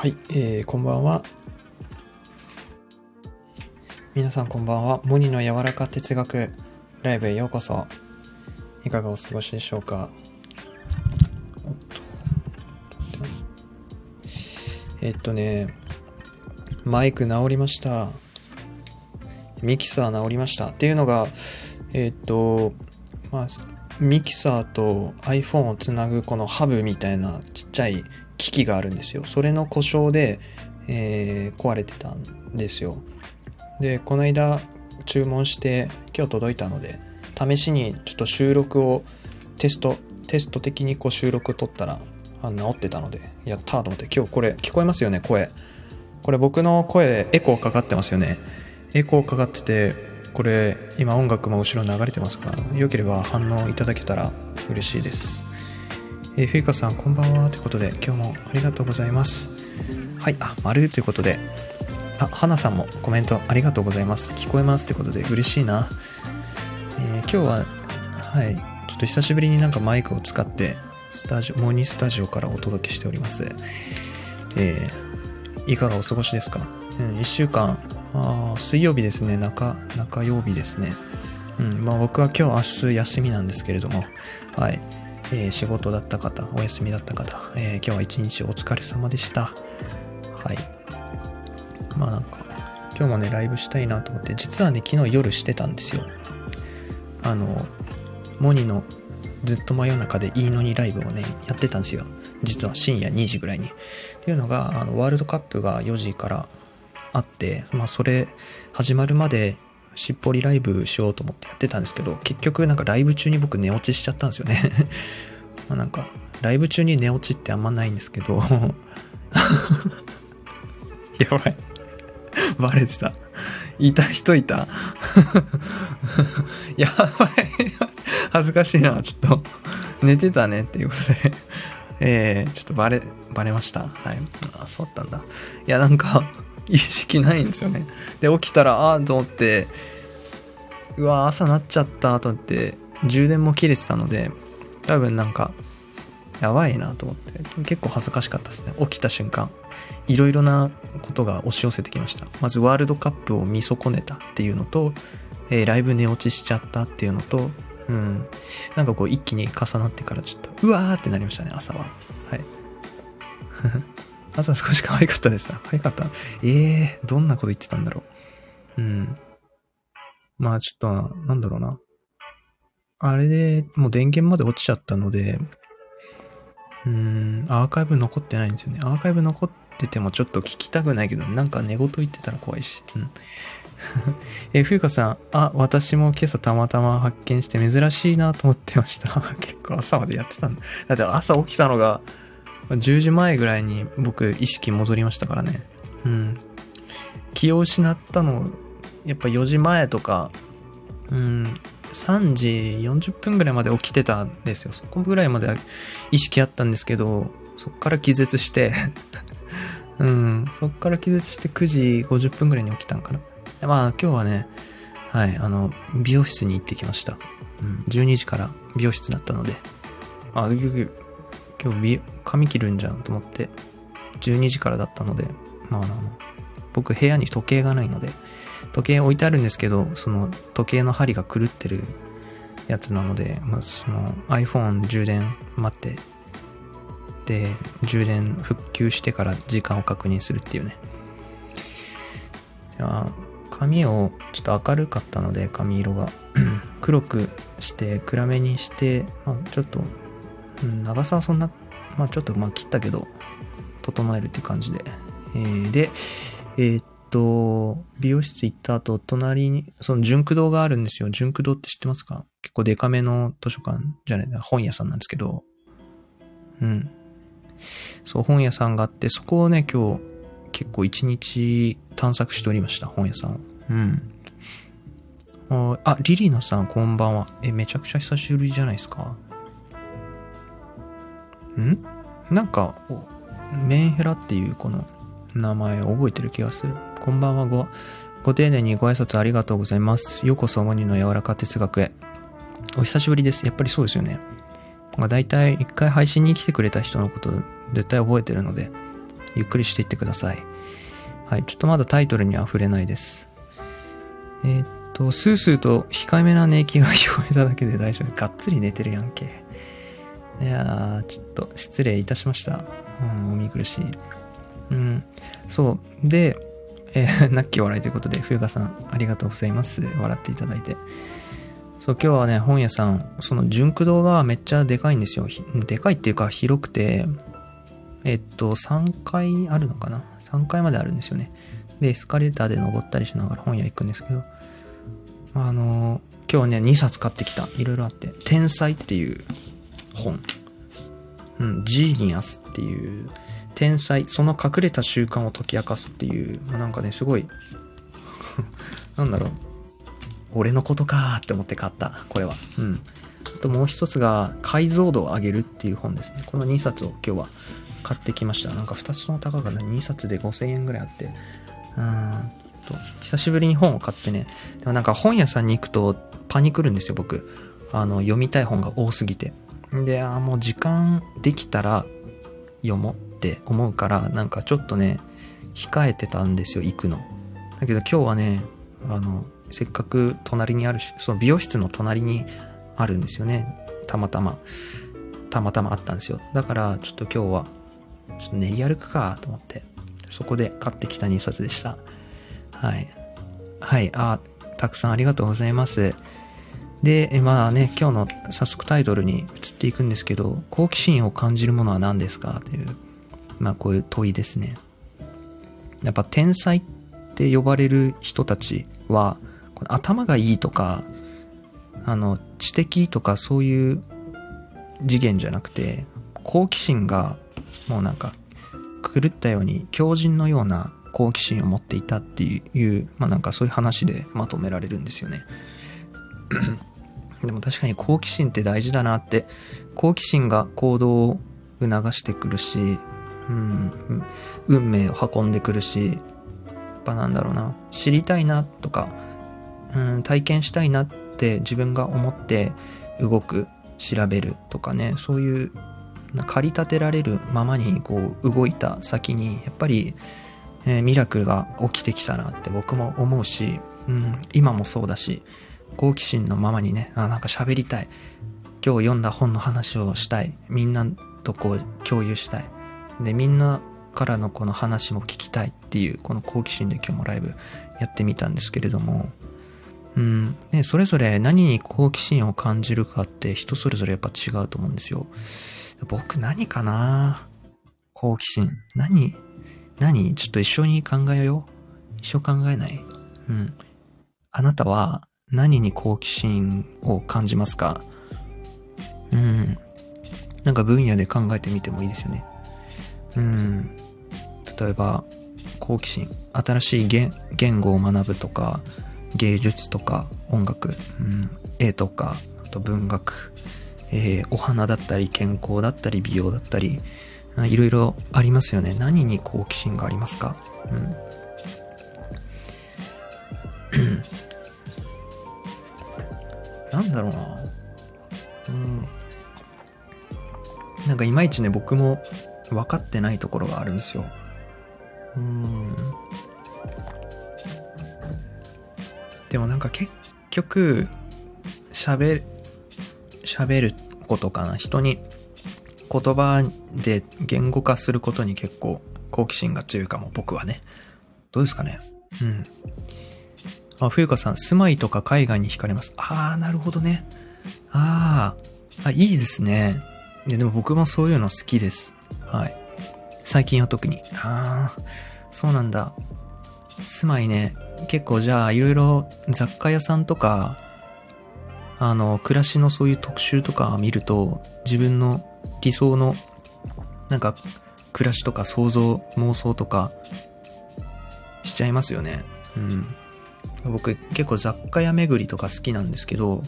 はい、えー、こんばんは。皆さんこんばんは。モニの柔らか哲学ライブへようこそ。いかがお過ごしでしょうか。えっとね、マイク直りました。ミキサー直りました。っていうのが、えっと、まあ、ミキサーと iPhone をつなぐこのハブみたいなちっちゃい機器があるんですよ。それの故障で、えー壊れてたんですよ。で、この間注文して今日届いたので、試しにちょっと収録をテスト、テスト的にこう収録を取ったら、あ治ってたので、やったーと思って、今日これ聞こえますよね、声。これ僕の声、エコーかかってますよね。エコーかかってて、これ今音楽も後ろ流れてますが、良ければ反応いただけたら嬉しいです。えー、フィーカさん、こんばんは。ということで、今日もありがとうございます。はい、あ、丸ということで、あ、花さんもコメントありがとうございます。聞こえますってことで、嬉しいな。えー今日は、はい、ちょっと久しぶりになんかマイクを使って、スタジオ、モニスタジオからお届けしております。えーいかがお過ごしですか？うん、1週間、あ水曜日ですね、中、中曜日ですね。うん、まあ僕は今日明日休みなんですけれども、はい。えー仕事だった方、お休みだった方、えー今日は一日お疲れ様でした。はい。まあなんか、今日もね、ライブしたいなと思って、実はね、昨日夜してたんですよ。あの、モニのずっと真夜中でいいのにライブをね、やってたんですよ。実は深夜2時ぐらいに。っていうのが、あの、ワールドカップが4時からあって、まあそれ始まるまでしっぽりライブしようと思ってやってたんですけど、結局なんかライブ中に僕寝落ちしちゃったんですよね。まなんか、ライブ中に寝落ちってあんまないんですけど、やばい。バレてた。いた人いた やばい。恥ずかしいな。ちょっと、寝てたねっていうことで。えー、ちょっとバレ、バレました。はい。あ、そうだったんだ。いや、なんか、意識ないんですよね。で、起きたら、あーと思って、うわ、朝なっちゃったと思って、充電も切れてたので、多分なんか、やばいなと思って、結構恥ずかしかったですね。起きた瞬間。いろいろなことが押し寄せてきました。まずワールドカップを見損ねたっていうのと、えーライブ寝落ちしちゃったっていうのと、うん。なんかこう一気に重なってからちょっと、うわーってなりましたね、朝は。はい。朝少し可愛かったです。可愛かった？えー、どんなこと言ってたんだろう。うん。まあちょっと、なんだろうな。あれでもう電源まで落ちちゃったので、うーん、アーカイブ残ってないんですよね。アーカイブ残っててもちょっと聞きたくないけど、なんか寝言言ってたら怖いし。うん。え、冬香さん、あ、私も今朝たまたま発見して珍しいなと思ってました。結構朝までやってたんだ。だって朝起きたのが10時前ぐらいに僕意識戻りましたからね。うん。気を失ったの、やっぱ4時前とか、うん、3時40分ぐらいまで起きてたんですよ。そこぐらいまで意識あったんですけど、そっから気絶して、うん、そっから気絶して9時50分ぐらいに起きたんかな。まあ今日はね、はい、あの、美容室に行ってきました。うん、12時から美容室だったので、あ、今日髪切るんじゃんと思って、12時からだったので、まああの、僕部屋に時計がないので、時計置いてあるんですけど、その時計の針が狂ってるやつなので、まあ、その iPhone 充電待って、で、充電復旧してから時間を確認するっていうね。髪をちょっと明るかったので、髪色が 黒くして、暗めにして、まあ、ちょっと、うん長さはそんな、まあちょっとまあ切ったけど、整えるって感じで。えーで、えーっと、美容室行った後、隣に、その純駆堂があるんですよ。純駆堂って知ってますか？結構デカめの図書館じゃないな、本屋さんなんですけど。うん。そう、本屋さんがあって、そこをね、今日、結構一日探索しておりました、本屋さんを。うん。あリリーナさん、こんばんは。え、めちゃくちゃ久しぶりじゃないですか？ん？なんか、メンヘラっていうこの名前を覚えてる気がする。こんばんはご、ご丁寧にご挨拶ありがとうございます。ようこそモニの柔らか哲学へ。お久しぶりです。やっぱりそうですよね。まあ、大体一回配信に来てくれた人のこと絶対覚えてるので、ゆっくりしていってください。はい。ちょっとまだタイトルには触れないです。えー、っと、スースーと控えめな寝息が聞こえただけで大丈夫。がっつり寝てるやんけ。いやー、ちょっと失礼いたしました。うん、お見苦しい。うん。そう。で、えー、ナッキー笑いということで、冬川さん、ありがとうございます。笑っていただいて。そう、今日はね、本屋さん、その純駆動がめっちゃでかいんですよ。でかいっていうか広くて、えっと、3階あるのかな ?3 階まであるんですよね。で、エスカレーターで登ったりしながら本屋行くんですけど、あの、今日ね、2冊買ってきた。いろいろあって。天才っていう本。うん、ジーニアスっていう、天才、その隠れた習慣を解き明かすっていう、まあ、なんかね、すごい なんだろう。俺のことかーって思って買った。これは。うん。あともう一つが、解像度を上げるっていう本ですね。この2冊を今日は買ってきました。なんか2つの高かな2冊で5000円ぐらいあって。うんと、久しぶりに本を買ってね。でもなんか本屋さんに行くとパニクるんですよ、僕。あの、読みたい本が多すぎて。で、あもう時間できたら読もうって思うから、なんかちょっとね、控えてたんですよ、行くの。だけど今日はね、あの、せっかく隣にあるし、その美容室の隣にあるんですよね。たまたま。たまたまあったんですよ。だから、ちょっと今日は、ちょっと練り歩くかと思って、そこで買ってきた2冊でした。はい。はい、あ、たくさんありがとうございます。で、まあね、今日の早速タイトルに移っていくんですけど、好奇心を感じるものは何ですか？という、まあこういう問いですね。やっぱ天才って呼ばれる人たちは、頭がいいとか、あの、知的とかそういう次元じゃなくて、好奇心がもうなんか狂ったように強靭のような好奇心を持っていたっていう、まあなんかそういう話でまとめられるんですよね。でも確かに好奇心って大事だなって、好奇心が行動を促してくるし、うん、運命を運んでくるし、やっぱなんだろうな、知りたいなとか、うん、体験したいなって自分が思って動く、調べるとかね、そういう駆り立てられるままにこう動いた先に、やっぱり、えー、ミラクルが起きてきたなって僕も思うし、うん、今もそうだし、好奇心のままにね、あ、なんか喋りたい。今日読んだ本の話をしたい。みんなとこう共有したい。で、みんなからのこの話も聞きたいっていう、この好奇心で今日もライブやってみたんですけれども、うん、ね、それぞれ何に好奇心を感じるかって人それぞれやっぱ違うと思うんですよ。僕何かな？好奇心。何何？ちょっと一緒に考えよう。一緒考えない？うん。あなたは何に好奇心を感じますか？うん。なんか分野で考えてみてもいいですよね。うん。例えば、好奇心。新しい言言語を学ぶとか、芸術とか音楽、うん、絵とか、あと文学、えー、お花だったり健康だったり美容だったり、いろいろありますよね。何に好奇心がありますか？うん。なんだろうな。うん。なんかいまいちね、僕も分かってないところがあるんですよ。うん。でもなんか結局、喋る、喋ることかな。人に言葉で言語化することに結構好奇心が強いかも、僕はね。どうですかねうん。あ、冬香さん、住まいとか海外に惹かれます。ああ、なるほどね。ああ、あ、いいですね。いや、でも僕もそういうの好きです。はい。最近は特に。ああ、そうなんだ。住まいね。結構じゃあ、いろいろ雑貨屋さんとか、あの、暮らしのそういう特集とか見ると、自分の理想の、なんか、暮らしとか想像、妄想とか、しちゃいますよね。うん。僕結構雑貨屋巡りとか好きなんですけど、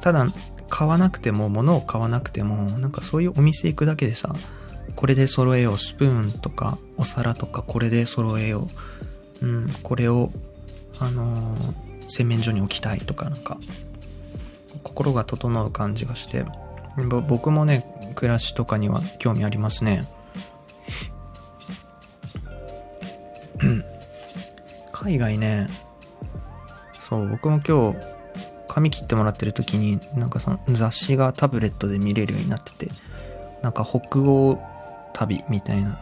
ただ買わなくても、物を買わなくても、なんかそういうお店行くだけでさ、これで揃えよう、スプーンとかお皿とかこれで揃えよう、うん、これを、あのー、洗面所に置きたいとかなんか、心が整う感じがして、僕もね、暮らしとかには興味ありますね。海外ね、そう、僕も今日、髪切ってもらってる時に、なんかその雑誌がタブレットで見れるようになってて、なんか北欧旅みたいな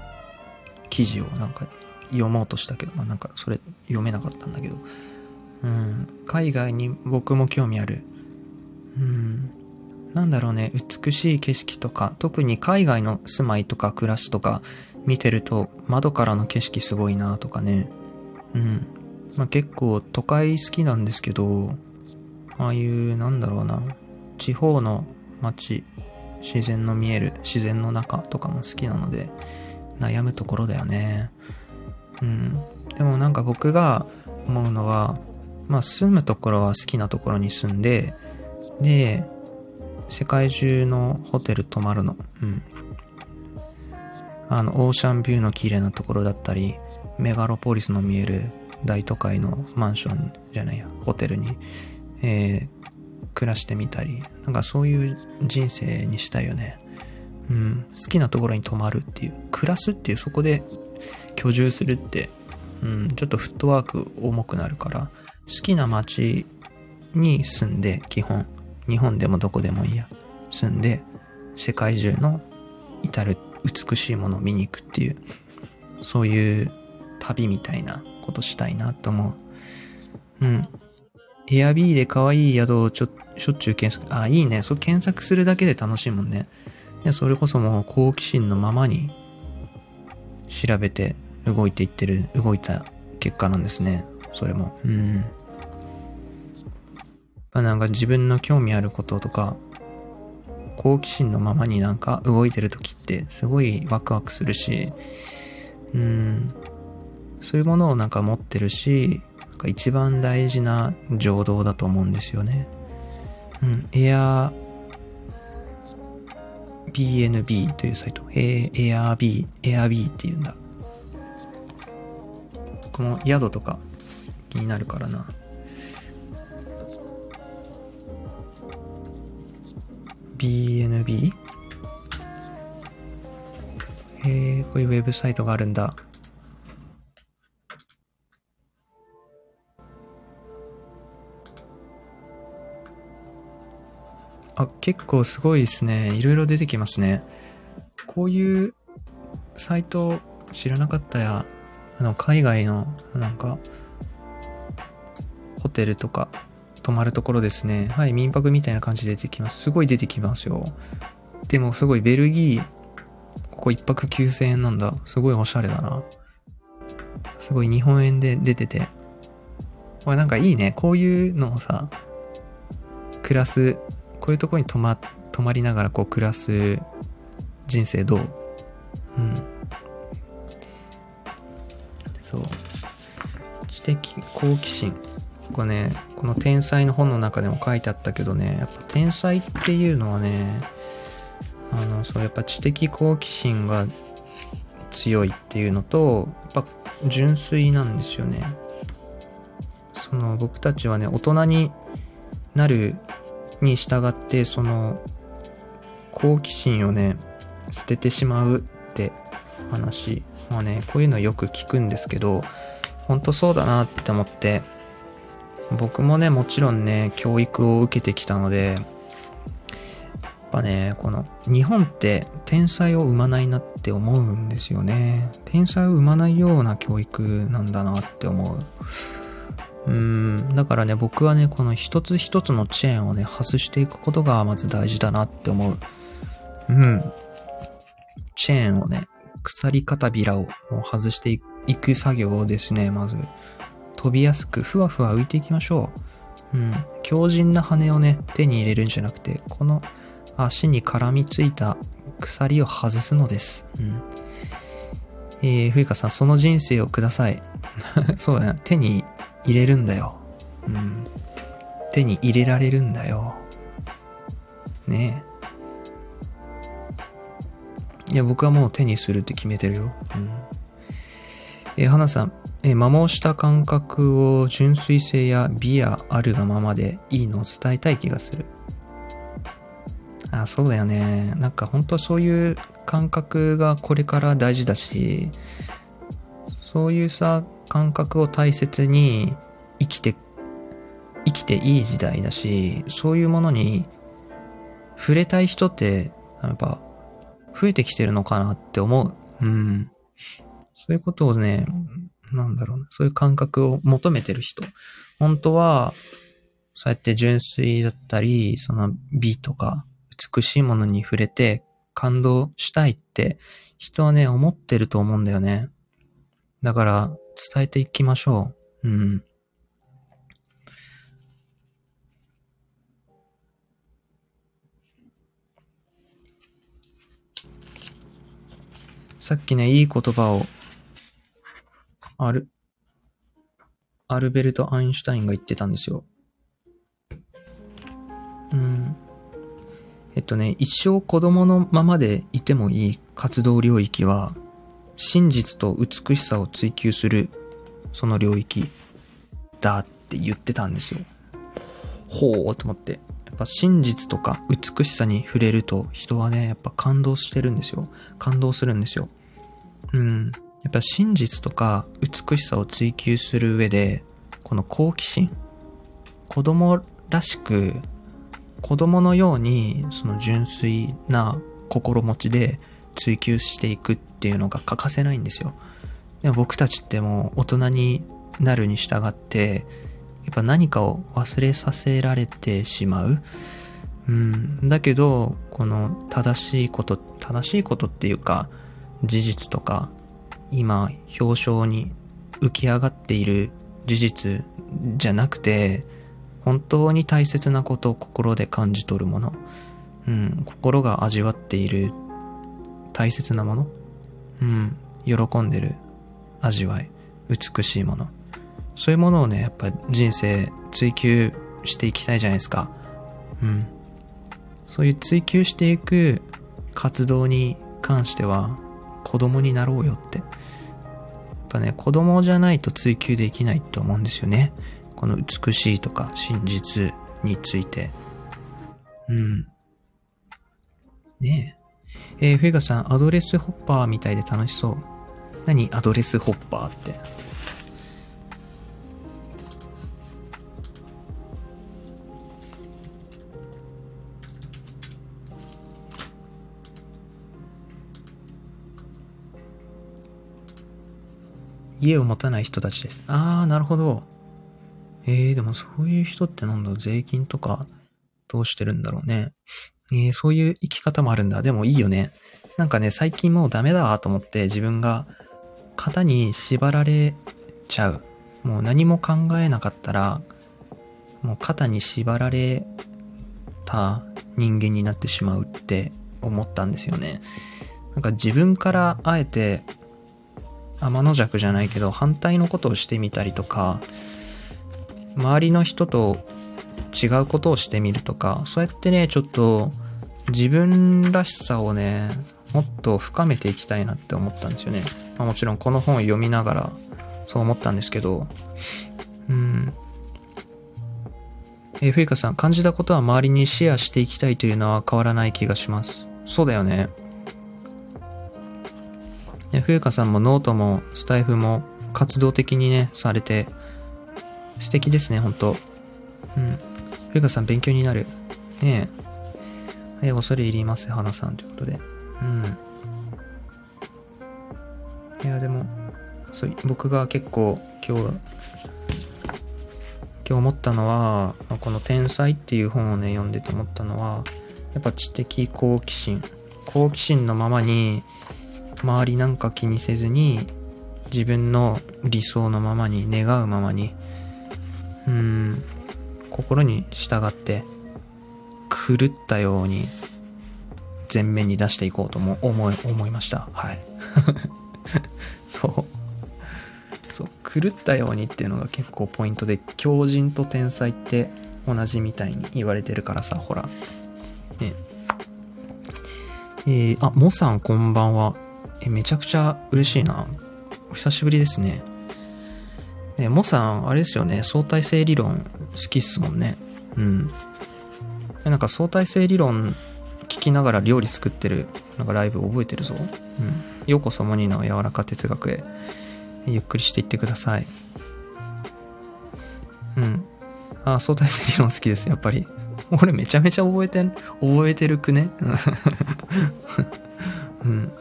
記事をなんか読もうとしたけど、まあなんかそれ読めなかったんだけど、うん、海外に僕も興味ある。うん、なんだろうね、美しい景色とか、特に海外の住まいとか暮らしとか見てると窓からの景色すごいなとかね。うん。まあ結構都会好きなんですけど、ああいうなんだろうな、地方の街、自然の見える自然の中とかも好きなので悩むところだよね。うん。でもなんか僕が思うのは、まあ住むところは好きなところに住んで、で、世界中のホテル泊まるの。うん。あの、オーシャンビューの綺麗なところだったり、メガロポリスの見える大都会のマンションじゃないや、ホテルに、えー、暮らしてみたり、なんかそういう人生にしたいよね。うん。好きなところに泊まるっていう、暮らすっていうそこで居住するって、うん、ちょっとフットワーク重くなるから、好きな街に住んで、基本、日本でもどこでもいいや、住んで、世界中の至る美しいものを見に行くっていう、そういう旅みたいなことしたいなと思う。うん。エアビーで可愛い宿をちょ、しょっちゅう検索、あ、いいね。そう検索するだけで楽しいもんね。で、それこそもう好奇心のままに調べて動いていってる、動いた結果なんですね。それも。うん。まあ、なんか自分の興味あることとか、好奇心のままになんか動いてる時ってすごいワクワクするし、うん、そういうものをなんか持ってるし、なんか一番大事な情動だと思うんですよね。うん、エアー BNB というサイト。エアー B、エアー B っていうんだ。この宿とか気になるからな。BNB? えー、こういうウェブサイトがあるんだ。あ、結構すごいですね。いろいろ出てきますね。こういうサイト知らなかったや。あの、海外の、なんか、ホテルとか、泊まるところですね。はい、民泊みたいな感じで出てきます。すごい出てきますよ。でもすごいベルギー、ここ1泊9000円なんだ。すごいおしゃれだな。すごい日本円で出てて。これなんかいいね。こういうのをさ、暮らす、こういうとこに泊ま、泊まりながらこう暮らす人生どう？うん。そう。知的好奇心。これね、この天才の本の中でも書いてあったけどね、やっぱ天才っていうのはね、あの、そう、やっぱ知的好奇心が強いっていうのと、やっぱ純粋なんですよね。その僕たちはね、大人になるに従って、その好奇心をね、捨ててしまうって話。まあね、こういうのよく聞くんですけど、ほんとそうだなって思って、僕もね、もちろんね、教育を受けてきたので、やっぱね、この、日本って天才を生まないなって思うんですよね。天才を生まないような教育なんだなって思う。うん、だからね、僕はね、この一つ一つのチェーンをね、外していくことがまず大事だなって思う。うん。チェーンをね、鎖片びらを外していく作業をですね、まず飛びやすくふわふわ浮いていきましょう。うん。強靭な羽をね、手に入れるんじゃなくて、この足に絡みついた鎖を外すのです。うん。えー、ふゆかさん、その人生をください。そうだな、手に入れるんだよ。うん。手に入れられるんだよ。ねえ。いや、僕はもう手にするって決めてるよ。うん。えー、花さん、え摩耗した感覚を純粋性や美やあるがままでいいのを伝えたい気がする。あ、そうだよね。なんか本当そういう感覚がこれから大事だし、そういうさ、感覚を大切に生きて、生きていい時代だし、そういうものに触れたい人って、やっぱ、増えてきてるのかなって思う。うん。そういうことをね、なんだろうな、そういう感覚を求めてる人。本当は、そうやって純粋だったり、その美とか美しいものに触れて感動したいって人はね、思ってると思うんだよね。だから伝えていきましょう。うん。さっきね、いい言葉を、アル、アルベルト・アインシュタインが言ってたんですよ。うん。えっとね、一生子供のままでいてもいい活動領域は、真実と美しさを追求する、その領域だって言ってたんですよ。ほうと思って。やっぱ真実とか美しさに触れると人はね、やっぱ感動してるんですよ。感動するんですよ。うん。やっぱ真実とか美しさを追求する上で、この好奇心、子供らしく子供のようにその純粋な心持ちで追求していくっていうのが欠かせないんですよ。でも僕たちってもう大人になるに従って、やっぱ何かを忘れさせられてしまう。うん。だけど、この正しいこと、正しいことっていうか、事実とか、今、表彰に浮き上がっている事実じゃなくて、本当に大切なことを心で感じ取るもの、うん、心が味わっている大切なもの、うん、喜んでる味わい、美しいもの、そういうものをね、やっぱ人生追求していきたいじゃないですか。うん。そういう追求していく活動に関しては子供になろうよって。やっぱね、子供じゃないと追求できないって思うんですよね。この美しいとか真実について。うん。ねえ。えー、フェガさん、アドレスホッパーみたいで楽しそう。何？アドレスホッパーって。家を持たない人たちです。あー、なるほど。えー、でもそういう人ってなんだ税金とかどうしてるんだろうね。えー、そういう生き方もあるんだ。でもいいよね。なんかね、最近もうダメだと思って自分が型に縛られちゃう。もう何も考えなかったら、もう肩に縛られた人間になってしまうって思ったんですよね。なんか自分からあえて天の弱じゃないけど反対のことをしてみたりとか、周りの人と違うことをしてみるとか、そうやってね、ちょっと自分らしさをね、もっと深めていきたいなって思ったんですよね。まあ、もちろんこの本を読みながらそう思ったんですけど、うん。えー、ふいかさん、感じたことは周りにシェアしていきたいというのは変わらない気がします。そうだよね。ね、ふゆかさんもノートもスタイフも活動的にね、されて、素敵ですね、ほんと。うん。ふうかさん勉強になる。ねえ。はい、恐れ入ります、花さんということで。うん。いや、でも、そう、僕が結構今日、今日思ったのは、この天才っていう本をね、読んでて思ったのは、やっぱ知的好奇心。好奇心のままに、周りなんか気にせずに、自分の理想のままに、願うままに、うん、心に従って狂ったように前面に出していこうとも思い、思いました。はい。そう。そう、狂ったようにっていうのが結構ポイントで、狂人と天才って同じみたいに言われてるからさ、ほら。ね。えー、あ、モさんこんばんは。え、めちゃくちゃ嬉しいな。お久しぶりですね。ね、モさん、あれですよね、相対性理論好きっすもんね。うん。なんか相対性理論聞きながら料理作ってる、なんかライブ覚えてるぞ。うん。ようこそモニーの柔らか哲学へ。ゆっくりしていってください。うん。あ、相対性理論好きです、やっぱり。俺めちゃめちゃ覚えてん、覚えてるくねうん。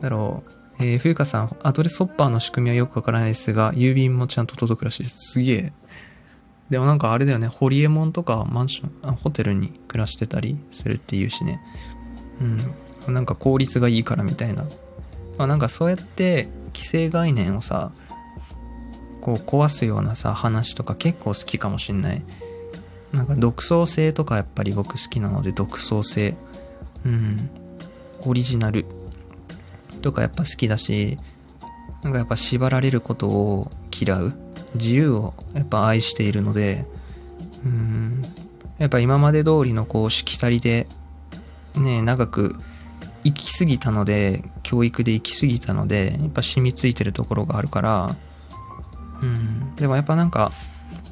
だろう。えー、冬香さん、アドレスホッパーの仕組みはよくわからないですが、郵便もちゃんと届くらしいです。すげえ。でもなんかあれだよね、ホリエモンとかマンション、ホテルに暮らしてたりするっていうしね。うん。なんか効率がいいからみたいな。まあなんかそうやって既成概念をさ、こう壊すようなさ、話とか結構好きかもしんない。なんか独創性とかやっぱり僕好きなので独創性。うん。オリジナルとかやっぱ好きだし、なんかやっぱ縛られることを嫌う。自由をやっぱ愛しているので、うん。やっぱ今まで通りのこう、しきたりで、ね、長く行き過ぎたので、教育で行き過ぎたので、やっぱ染みついてるところがあるから、うん。でもやっぱなんか、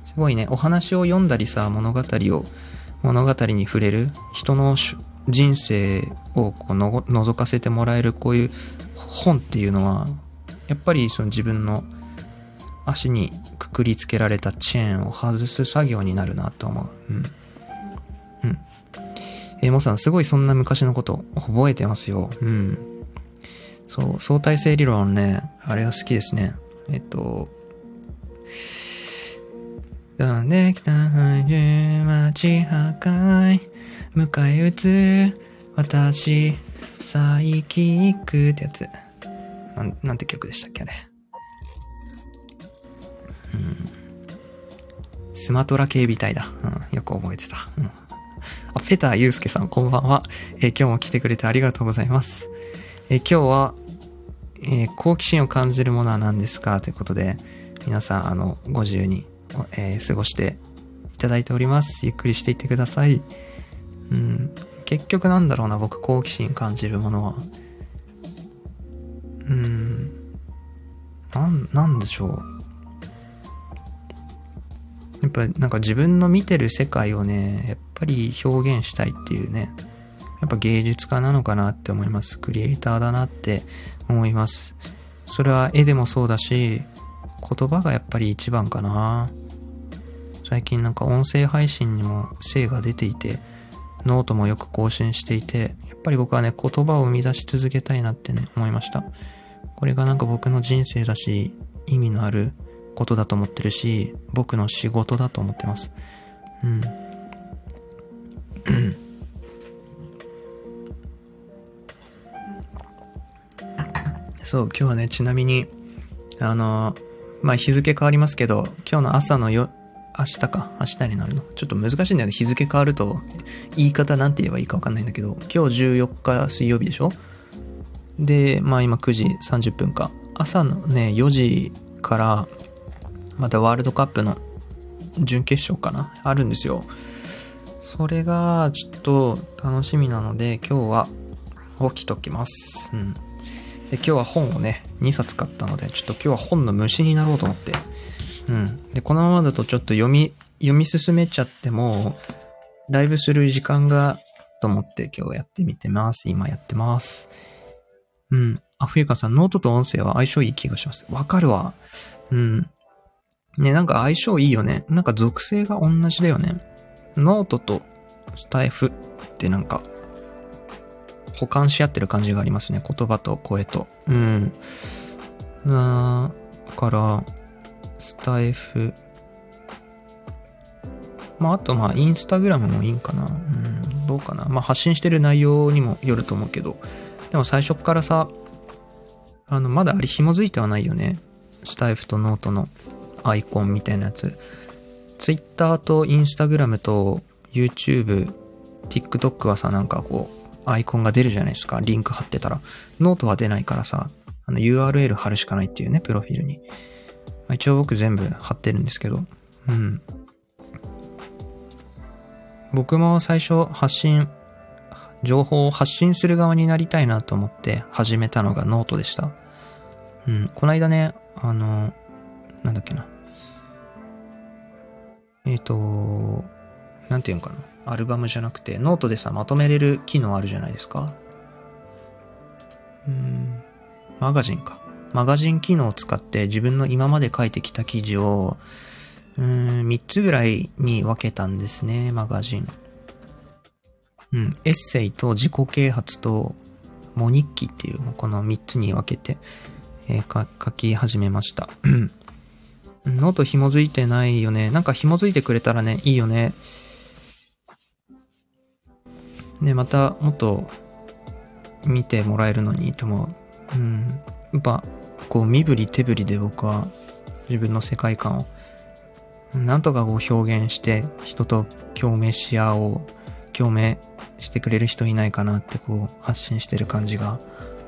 すごいね、お話を読んだりさ、物語を、物語に触れる人の人生をこうの覗かせてもらえるこういう本っていうのは、やっぱりその自分の足にくくりつけられたチェーンを外す作業になるなと思う。うん。うん。えー、もさん、すごいそんな昔のこと覚えてますよ。うん。そう、相対性理論ね、あれは好きですね。えっと、飛んできた街破壊、迎え撃つ私、サイキックってやつ。なん、なんて曲でしたっけあれ。うん。スマトラ警備隊だ。うん。よく覚えてた。うん。あ、フェターユースケさん、こんばんは。えー、今日も来てくれてありがとうございます。えー、今日は、えー、好奇心を感じるものは何ですか？ということで、皆さん、あの、ご自由に、え、過ごしていただいております。ゆっくりしていってください。うん。結局なんだろうな、僕好奇心感じるものは。なん、でしょう。やっぱりなんか自分の見てる世界をね、やっぱり表現したいっていうね。やっぱ芸術家なのかなって思います。クリエイターだなって思います。それは絵でもそうだし、言葉がやっぱり一番かな。最近なんか音声配信にも精が出ていて、ノートもよく更新していて、やっぱり僕はね、言葉を生み出し続けたいなってね、思いました。これがなんか僕の人生だし、意味のあることだと思ってるし、僕の仕事だと思ってます。うん。そう、今日はね、ちなみに、あの、まあ、日付変わりますけど、今日の朝のよ、明日か。明日になるの？ちょっと難しいんだよね。日付変わると、言い方なんて言えばいいかわかんないんだけど、今日14日水曜日でしょ？で、まあ今9時30分か。朝のね、4時から、またワールドカップの準決勝かなあるんですよ。それが、ちょっと楽しみなので、今日は起きときます。うん。で、今日は本をね、2冊買ったので、ちょっと今日は本の虫になろうと思って、うん。で、このままだとちょっと読み、読み進めちゃっても、ライブする時間が、と思って今日やってみてます。今やってます。うん。あ、冬香さん、ノートと音声は相性いい気がします。わかるわ。うん。ね、なんか相性いいよね。なんか属性が同じだよね。ノートとスタイフってなんか、補完し合ってる感じがありますね。言葉と声と。うん。だから、スタイフ。まあ、あと、まあ、インスタグラムもいいんかな。うん、どうかな。まあ、発信してる内容にもよると思うけど。でも最初からさ、あの、まだあれ紐づいてはないよね。スタイフとノートのアイコンみたいなやつ。ツイッターとインスタグラムと YouTube、TikTok はさ、なんかこう、アイコンが出るじゃないですか。リンク貼ってたら。ノートは出ないからさ、あの URL 貼るしかないっていうね、プロフィールに。一応僕全部貼ってるんですけど、うん。僕も最初発信、情報を発信する側になりたいなと思って始めたのがノートでした。うん。この間ね、あの、なんだっけな。えっ、ー、と、なんていうのかな。アルバムじゃなくて、ノートでさ、まとめれる機能あるじゃないですか。うん。マガジンか。マガジン機能を使って自分の今まで書いてきた記事を、うん、3つぐらいに分けたんですね、マガジン。うん、エッセイと自己啓発とモ日記っていう、この3つに分けて、えー、書き始めました。ノート紐づいてないよね。なんか紐づいてくれたらね、いいよね。ね、またもっと見てもらえるのにと思う。うん。やっぱ、こう、身振り手振りで僕は自分の世界観をなんとかこう表現して人と共鳴し合おう、共鳴してくれる人いないかなってこう発信してる感じが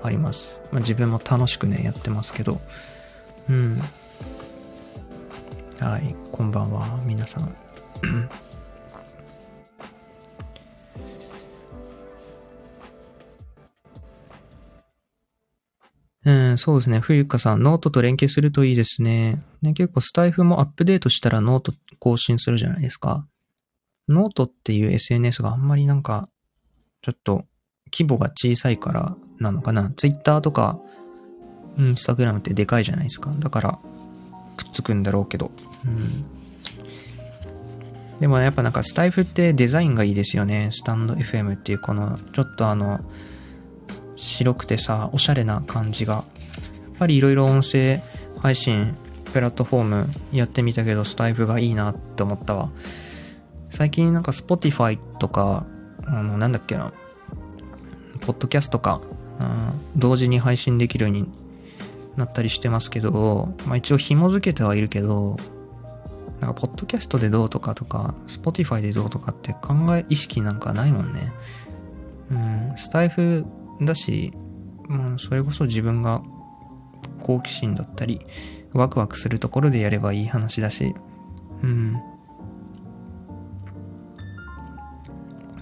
あります。まあ、自分も楽しくね、やってますけど。うん。はい、こんばんは、皆さん。うん、そうですね。冬香さん、ノートと連携するといいですね。ね結構スタイフもアップデートしたらノート更新するじゃないですか。ノートっていう SNS があんまりなんか、ちょっと規模が小さいからなのかな。ツイッターとか、インスタグラムってでかいじゃないですか。だから、くっつくんだろうけど。うん。でもやっぱなんかスタイフってデザインがいいですよね。 stand.fm っていうこの、ちょっとあの、白くてさ、おしゃれな感じが。やっぱりいろいろ音声配信、プラットフォームやってみたけど、スタイフがいいなって思ったわ。最近なんか Spotify とか、あの、なんだっけな、ポッドキャストか、同時に配信できるようになったりしてますけど、まあ一応紐付けてはいるけど、なんか、ポッドキャストでどうとかとか、Spotify でどうとかって考え、意識なんかないもんね。うん、スタイフだし、まあ、それこそ自分が好奇心だったり、ワクワクするところでやればいい話だし、うん。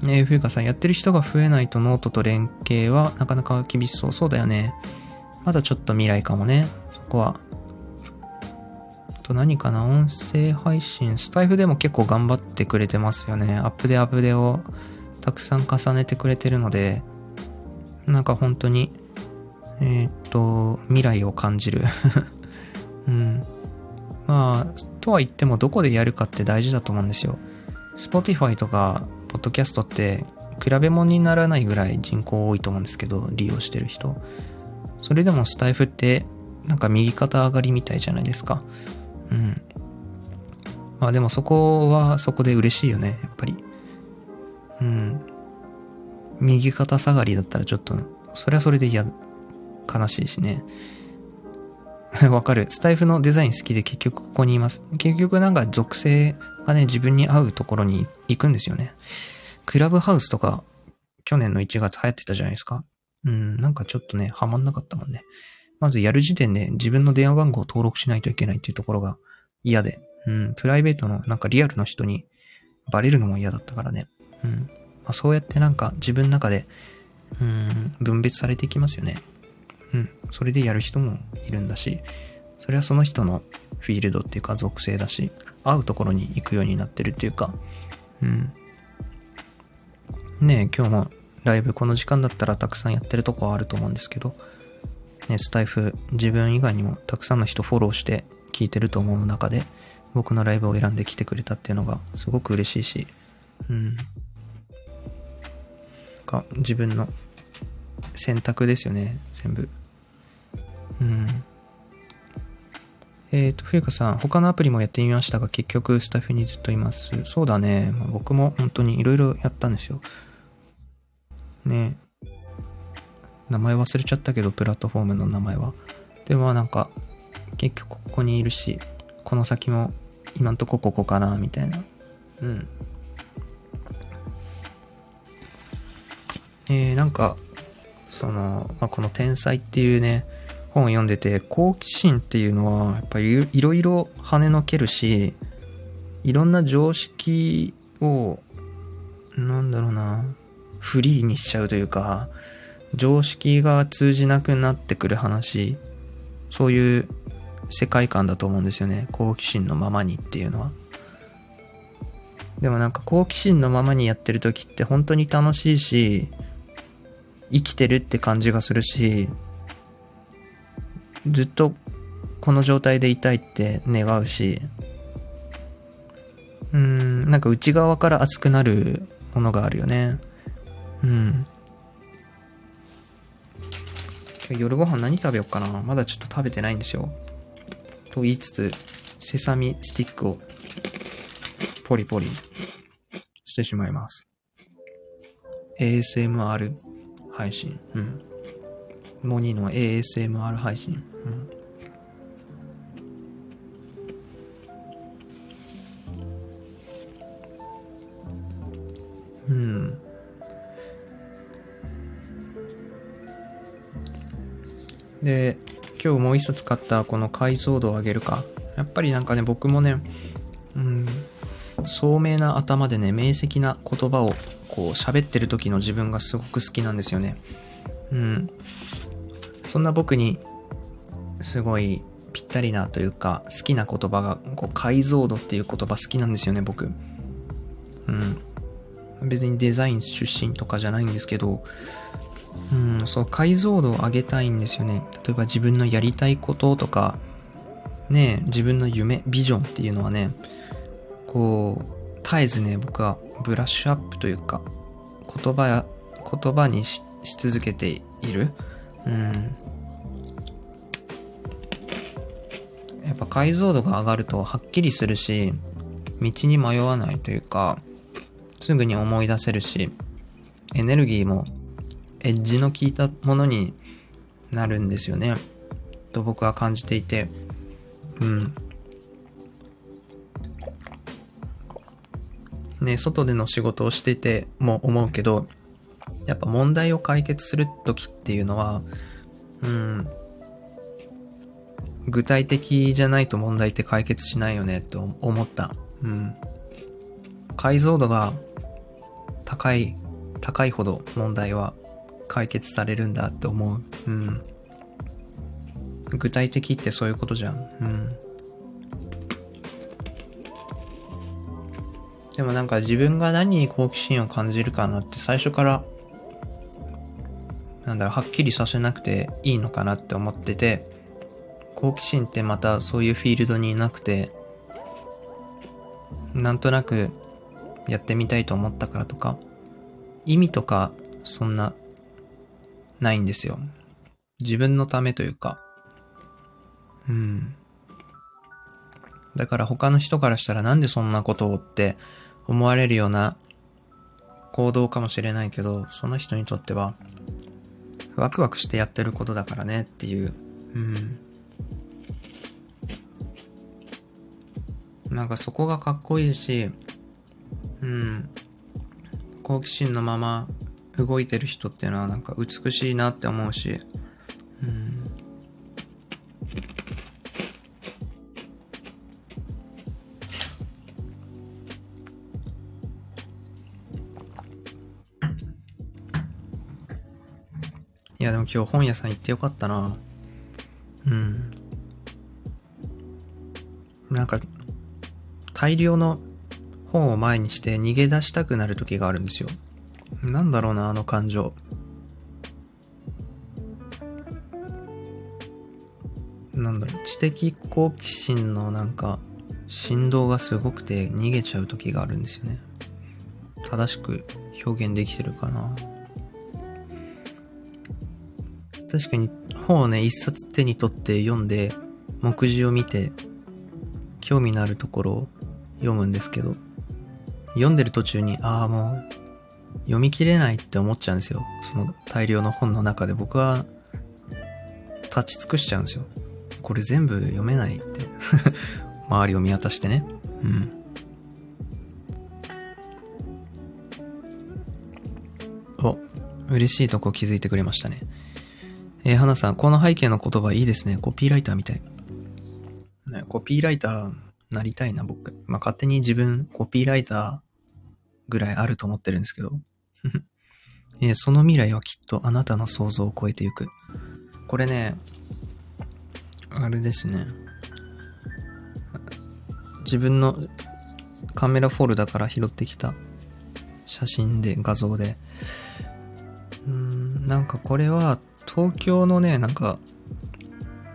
ね冬香さん、やってる人が増えないとノートと連携はなかなか厳しそう。そうだよね。まだちょっと未来かもね。そこは。と何かな？音声配信。スタイフでも結構頑張ってくれてますよね。アップデアップデをたくさん重ねてくれてるので、なんか本当に、えー、っと、未来を感じる うん。まあ、とは言ってもどこでやるかって大事だと思うんですよ。Spotify とか、ポッドキャストって、比べ物にならないぐらい人口多いと思うんですけど、利用してる人。それでもスタイフって、なんか右肩上がりみたいじゃないですか。うん。まあでもそこはそこで嬉しいよね、やっぱり。うん。右肩下がりだったらちょっと、それはそれで嫌、悲しいしね。わかる。スタイフのデザイン好きで結局ここにいます。結局なんか属性がね、自分に合うところに行くんですよね。クラブハウスとか、去年の1月流行ってたじゃないですか。うん、なんかちょっとね、ハマんなかったもんね。まずやる時点で自分の電話番号を登録しないといけないっていうところが嫌で。うん、プライベートのなんかリアルの人にバレるのも嫌だったからね。うん。まあ、そうやってなんか自分の中で、うん、分別されていきますよね。うん。それでやる人もいるんだし、それはその人のフィールドっていうか属性だし、会うところに行くようになってるっていうか、うん。ねえ、今日もライブこの時間だったらたくさんやってるとこはあると思うんですけど、ね、スタイフ自分以外にもたくさんの人フォローして聞いてると思う中で、僕のライブを選んできてくれたっていうのがすごく嬉しいし、うん。か自分の選択ですよね、全部。うん。えっ、ー、と、冬香さん、他のアプリもやってみましたが、結局スタッフにずっといます。そうだね。まあ、僕も本当にいろいろやったんですよ。ね名前忘れちゃったけど、プラットフォームの名前は。でもなんか、結局ここにいるし、この先も今んとこここかな、みたいな。うん。えー、なんか、その、まあ、この天才っていうね、本を読んでて、好奇心っていうのは、やっぱりいろいろ跳ねのけるし、いろんな常識を、なんだろうな、フリーにしちゃうというか、常識が通じなくなってくる話、そういう世界観だと思うんですよね。好奇心のままにっていうのは。でもなんか好奇心のままにやってる時って本当に楽しいし、生きてるって感じがするし、ずっとこの状態でいたいって願うし、うん、なんか内側から熱くなるものがあるよね。うん。夜ご飯何食べようかなまだちょっと食べてないんですよ。と言いつつ、セサミスティックをポリポリしてしまいます。ASMR 配信。うん。モニの ASMR 配信。うん。うん。で、今日もう一冊買ったこの解像度を上げるか。やっぱりなんかね、僕もね、うん、聡明な頭でね、明晰な言葉をこう喋ってる時の自分がすごく好きなんですよね。うん。そんな僕にすごいぴったりなというか好きな言葉がこう解像度っていう言葉好きなんですよね、僕。うん。別にデザイン出身とかじゃないんですけど、うん、そう、解像度を上げたいんですよね。例えば自分のやりたいこととか、ね、自分の夢、ビジョンっていうのはね、こう、絶えずね、僕はブラッシュアップというか、言葉や、言葉にし続けている。うん。やっぱ解像度が上がるとはっきりするし、道に迷わないというか、すぐに思い出せるし、エネルギーもエッジの効いたものになるんですよね。と僕は感じていて。うん。ね、外での仕事をしてても思うけど、やっぱ問題を解決する時っていうのは、うん、具体的じゃないと問題って解決しないよねと思った。うん。解像度が高い、高いほど問題は解決されるんだって思う。うん。具体的ってそういうことじゃん。うん。でもなんか自分が何に好奇心を感じるかなって最初からなんだろう、はっきりさせなくていいのかなって思ってて、好奇心ってまたそういうフィールドにいなくて、なんとなくやってみたいと思ったからとか、意味とかそんなないんですよ。自分のためというか。うん。だから他の人からしたらなんでそんなことをって思われるような行動かもしれないけど、その人にとってはワクワクしてやってることだからねっていう。うん。なんかそこがかっこいいし、うん。好奇心のまま動いてる人っていうのはなんか美しいなって思うし、うん。いやでも今日本屋さん行ってよかったな。うん。なんか、大量の本を前にして逃げ出したくなる時があるんですよ。なんだろうな、あの感情。なんだろう、知的好奇心のなんか、振動がすごくて逃げちゃう時があるんですよね。正しく表現できてるかな。確かに本をね、一冊手に取って読んで、目次を見て、興味のあるところを読むんですけど、読んでる途中に、ああ、もう、読み切れないって思っちゃうんですよ。その大量の本の中で僕は、立ち尽くしちゃうんですよ。これ全部読めないって 周りを見渡してね。うん。お、嬉しいとこ気づいてくれましたね。えー、花さん、この背景の言葉いいですね。コピーライターみたい。ね、コピーライターなりたいな、僕。まあ、勝手に自分、コピーライターぐらいあると思ってるんですけど。えー、その未来はきっとあなたの想像を超えていく。これね、あれですね。自分のカメラフォルダから拾ってきた写真で、画像で。うん、なんかこれは東京のね、なんか、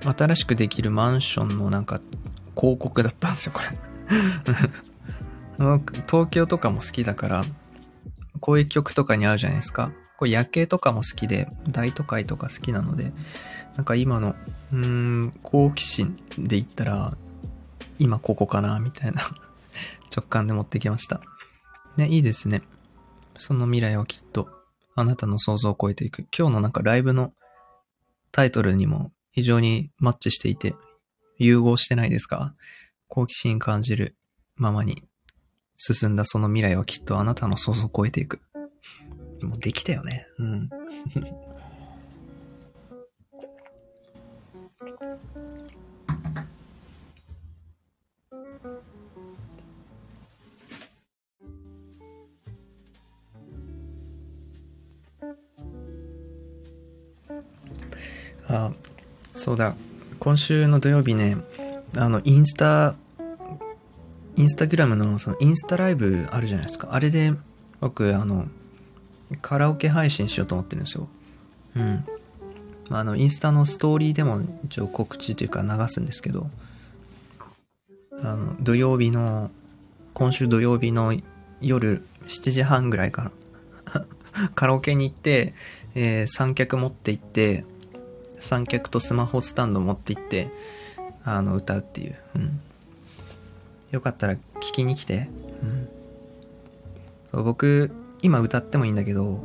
新しくできるマンションのなんか広告だったんですよ、これ。東京とかも好きだから、こういう曲とかにあるじゃないですか。これ夜景とかも好きで、大都会とか好きなので、なんか今の、うーん、好奇心で言ったら、今ここかな、みたいな 直感で持ってきました。ね、いいですね。その未来をきっと、あなたの想像を超えていく。今日のなんかライブのタイトルにも非常にマッチしていて、融合してないですか？好奇心感じるままに進んだその未来はきっとあなたの想像を超えていく。もうできたよね。うん。あ、そうだ。今週の土曜日ね、あの、インスタ、インスタグラムのそのインスタライブあるじゃないですか。あれで、僕、あの、カラオケ配信しようと思ってるんですよ。うん。まあの、インスタのストーリーでも一応告知というか流すんですけど、あの、土曜日の、今週土曜日の夜7時半ぐらいから カラオケに行って、えー、三脚持って行って、三脚とスマホスタンド持って行って、あの、歌うっていう。うん。よかったら聞きに来て。うん。僕、今歌ってもいいんだけど、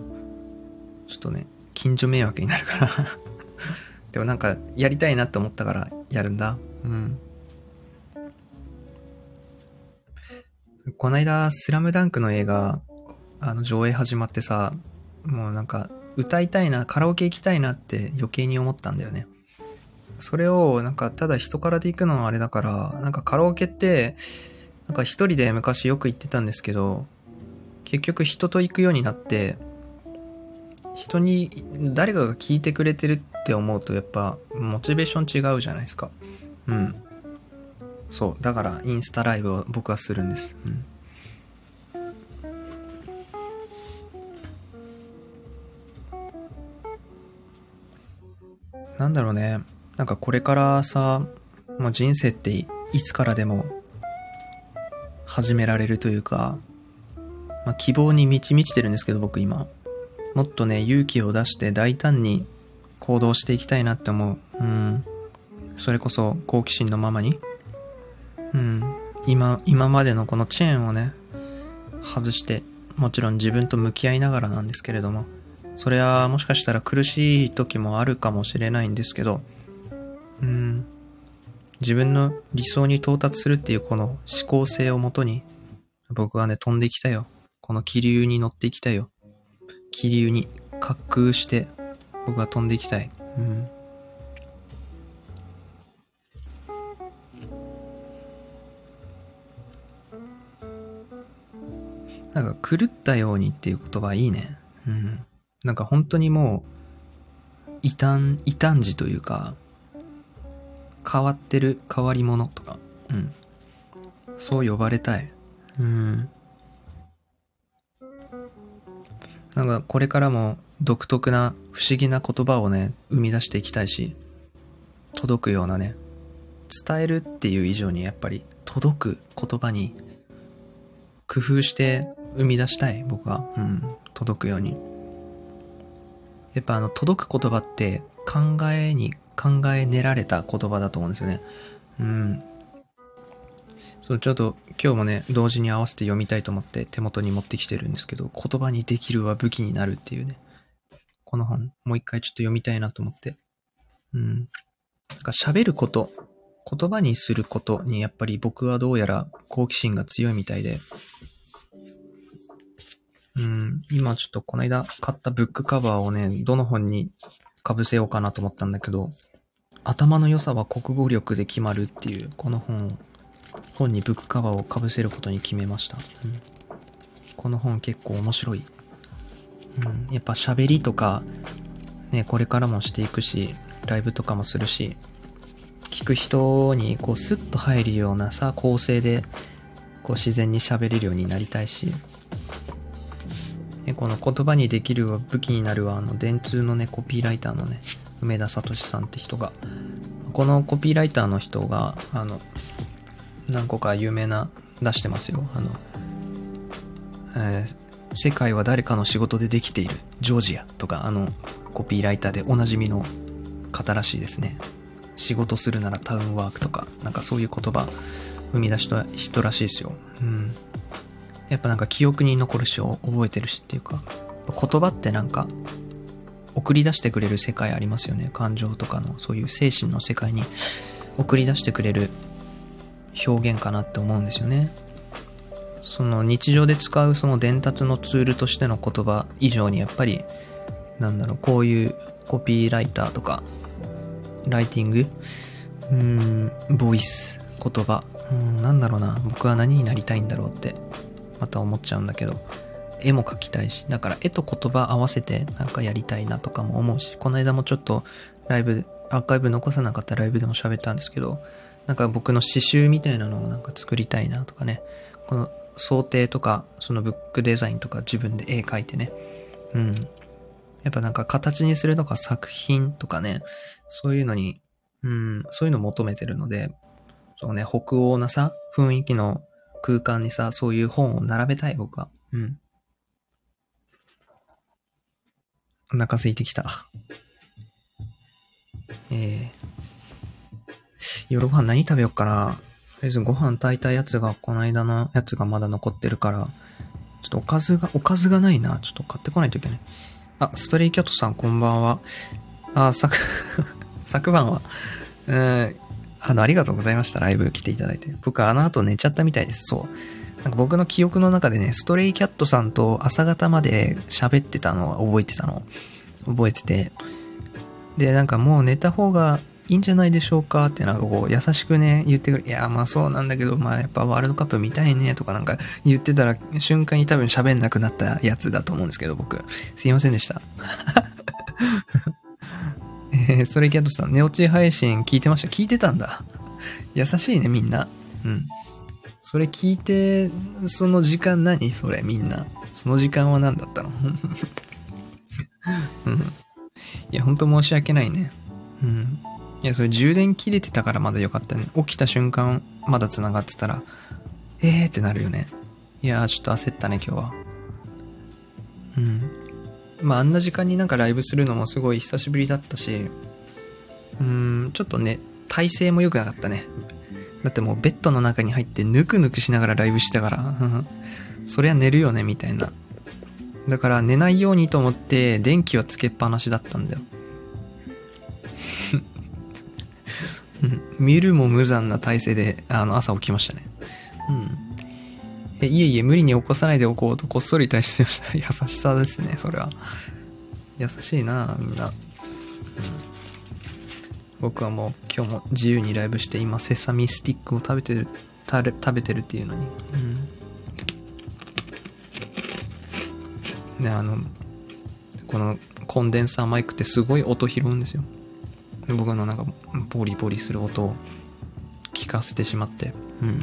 ちょっとね、近所迷惑になるから でもなんか、やりたいなって思ったからやるんだ。うん。こないだ、スラムダンクの映画、あの、上映始まってさ、もうなんか、歌いたいな、カラオケ行きたいなって余計に思ったんだよね。それを、なんか、ただ人からで行くのはあれだから、なんかカラオケって、なんか一人で昔よく行ってたんですけど、結局人と行くようになって、人に、誰かが聞いてくれてるって思うと、やっぱ、モチベーション違うじゃないですか。うん。そう。だから、インスタライブを僕はするんです。うん。なんだろうね。なんかこれからさ、もう人生っていつからでも始められるというか、まあ、希望に満ち満ちてるんですけど僕今。もっとね、勇気を出して大胆に行動していきたいなって思う。うん。それこそ好奇心のままに。うん。今、今までのこのチェーンをね、外して、もちろん自分と向き合いながらなんですけれども、それはもしかしたら苦しい時もあるかもしれないんですけど、うん、自分の理想に到達するっていうこの思考性をもとに、僕はね、飛んできたよ。この気流に乗っていきたいよ。気流に滑空して、僕は飛んでいきたい。うん。なんか狂ったようにっていう言葉いいね。うん。なんか本当にもう、異端、異端児というか、変わってる変わり者とか、うん。そう呼ばれたい。うん。なんかこれからも独特な不思議な言葉をね、生み出していきたいし、届くようなね、伝えるっていう以上にやっぱり届く言葉に工夫して生み出したい、僕は。うん。届くように。やっぱあの、届く言葉って考えに考え練られた言葉だと思うんですよね。うん。そう、ちょっと今日もね、同時に合わせて読みたいと思って手元に持ってきてるんですけど、言葉にできるは武器になるっていうね。この本、もう一回ちょっと読みたいなと思って。うん。なんか喋ること、言葉にすることにやっぱり僕はどうやら好奇心が強いみたいで、うん、今ちょっとこの間買ったブックカバーをね、どの本に被せようかなと思ったんだけど、頭の良さは国語力で決まるっていう、この本を、本にブックカバーを被せることに決めました。うん、この本結構面白い。うん、やっぱ喋りとか、ね、これからもしていくし、ライブとかもするし、聞く人にこうスッと入るようなさ、構成で、こう自然に喋れるようになりたいし、ね、この言葉にできるは武器になるは、あの、電通のね、コピーライターのね、梅田聡さんって人が、このコピーライターの人が、あの、何個か有名な出してますよ。あの、えー世界は誰かの仕事でできている、ジョージアとか、あの、コピーライターでおなじみの方らしいですね。仕事するならタウンワークとか、なんかそういう言葉生み出した人らしいですよ。うん。やっぱなんか記憶に残るし、覚えてるしっていうか、言葉ってなんか、送り出してくれる世界ありますよね。感情とかの、そういう精神の世界に送り出してくれる表現かなって思うんですよね。その日常で使うその伝達のツールとしての言葉以上にやっぱり、なんだろう、こういうコピーライターとか、ライティング、うん、ボイス、言葉、うん、なんだろうな、僕は何になりたいんだろうって、また思っちゃうんだけど、絵も描きたいし、だから絵と言葉合わせてなんかやりたいなとかも思うし、この間もちょっとライブ、アーカイブ残さなかったライブでも喋ったんですけど、なんか僕の刺繍みたいなのをなんか作りたいなとかね、この想定とか、そのブックデザインとか自分で絵描いてね。うん。やっぱなんか形にするとか作品とかね、そういうのに、うん、そういうの求めてるので、そうね、北欧なさ、雰囲気の空間にさ、そういう本を並べたい、僕は。うん。お腹空いてきた。えー、夜ご飯何食べよっかな。とりあえずご飯炊いたやつが、この間のやつがまだ残ってるから、ちょっとおかずが、おかずがないな。ちょっと買ってこないといけない。あ、ストレイキャットさんこんばんは。あ、昨、昨晩は、うん、あの、ありがとうございました。ライブ来ていただいて。僕はあの後寝ちゃったみたいです。そう。なんか僕の記憶の中でね、ストレイキャットさんと朝方まで喋ってたのは覚えてたの。覚えてて。で、なんかもう寝た方がいいんじゃないでしょうかってなんかこう優しくね、言ってくる。いや、まあそうなんだけど、まあやっぱワールドカップ見たいねとかなんか言ってたら瞬間に多分喋んなくなったやつだと思うんですけど、僕。すいませんでした。えー、それキャットさん、寝落ち配信聞いてました？聞いてたんだ。優しいね、みんな。うん。それ聞いて、その時間何？それ、みんな。その時間は何だったの？うん。いや、ほんと申し訳ないね。うん。いや、それ充電切れてたからまだよかったね。起きた瞬間、まだ繋がってたら、えーってなるよね。いやー、ちょっと焦ったね、今日は。うん。まあ、あんな時間になんかライブするのもすごい久しぶりだったし、うーん、ちょっとね、体勢も良くなかったね。だってもうベッドの中に入ってぬくぬくしながらライブしたから、そりゃ寝るよね、みたいな。だから寝ないようにと思って電気はつけっぱなしだったんだよ。見るも無残な体勢で、あの、朝起きましたね。うん。え、いえいえ、無理に起こさないでおこうとこっそり対してました。優しさですね、それは。優しいなみんな。うん。僕はもう今日も自由にライブして、今、セサミスティックを食べてる、たれ食べてるっていうのに。うん。ね、あの、このコンデンサーマイクってすごい音拾うんですよ。僕のなんか、ボリボリする音を聞かせてしまって。うん。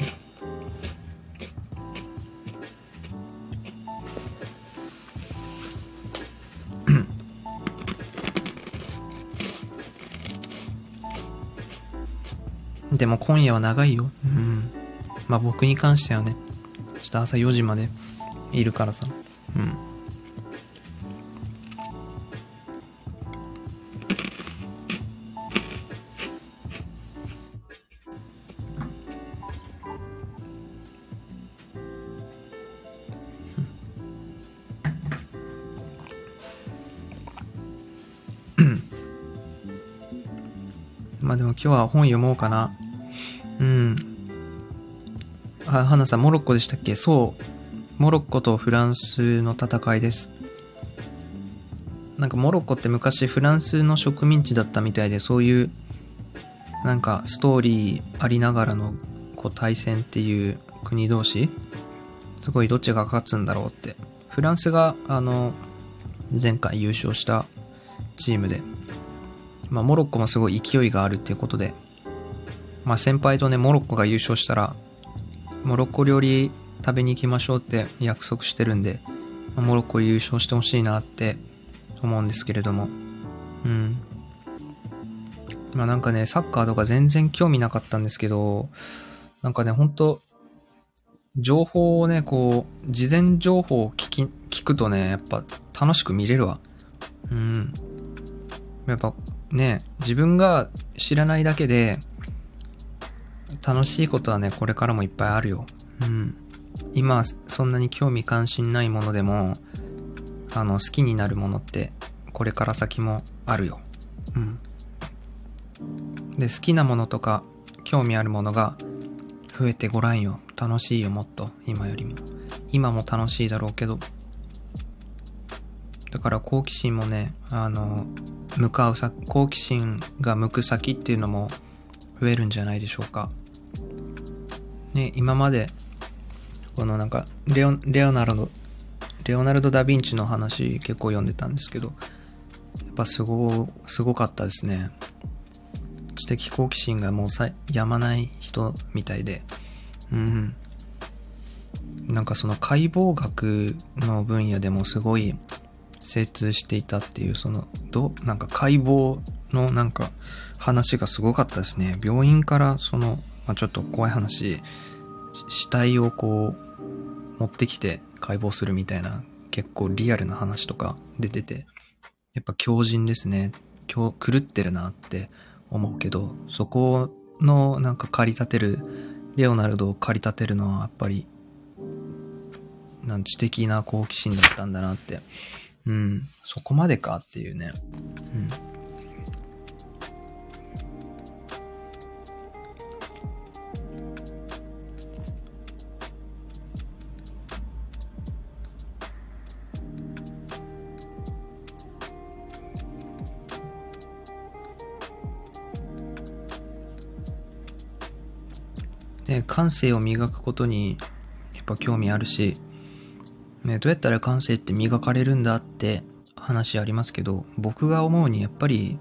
でも今夜は長いよ。うん。まあ僕に関してはね、ちょっと朝4時までいるからさ。うん。まあでも今日は本読もうかな。うん。あ、花さん、モロッコでしたっけ？そう。モロッコとフランスの戦いです。なんかモロッコって昔フランスの植民地だったみたいで、そういう、なんかストーリーありながらの、こう対戦っていう国同士すごいどっちが勝つんだろうって。フランスが、あの、前回優勝したチームで、まあ、モロッコもすごい勢いがあるっていうことで、まあ、先輩とね、モロッコが優勝したら、モロッコ料理食べに行きましょうって約束してるんで、モロッコ優勝してほしいなって思うんですけれども、うん。まあなんかね、サッカーとか全然興味なかったんですけど、なんかね、ほんと、情報をね、こう、事前情報を聞き、聞くとね、やっぱ楽しく見れるわ。うん。やっぱね、自分が知らないだけで、楽しいことはね、これからもいっぱいあるよ。うん。今、そんなに興味関心ないものでも、あの、好きになるものって、これから先もあるよ。うん。で、好きなものとか、興味あるものが増えてごらんよ。楽しいよ、もっと。今よりも。今も楽しいだろうけど。だから好奇心もね、あの、向かうさ、好奇心が向く先っていうのも増えるんじゃないでしょうか。ね、今まで、このなんか、レオ、レオナルド、レオナルド・ダ・ヴィンチの話結構読んでたんですけど、やっぱすご、すごかったですね。知的好奇心がもうさ、やまない人みたいで、うん。なんかその解剖学の分野でもすごい精通していたっていう、その、ど、なんか解剖のなんか話がすごかったですね。病院からその、まあ、ちょっと怖い話、死体をこう、持ってきて解剖するみたいな、結構リアルな話とか出てて、やっぱ強靭ですね。狂ってるなって思うけど、そこのなんか駆り立てる、レオナルドを駆り立てるのはやっぱり、なん知的な好奇心だったんだなって。うん、そこまでかっていうね。うん。で、感性を磨くことにやっぱ興味あるし、ね、どうやったら感性って磨かれるんだって話ありますけど、僕が思うにやっぱり、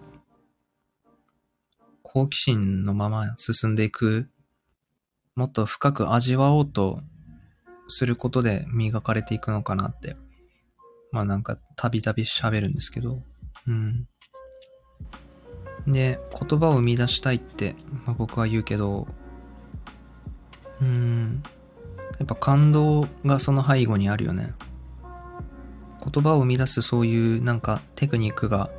好奇心のまま進んでいく、もっと深く味わおうとすることで磨かれていくのかなって。まあなんか、たびたび喋るんですけど、うん。で、言葉を生み出したいって、まあ、僕は言うけど、うん。やっぱ感動がその背後にあるよね。言葉を生み出すそういうなんかテクニックが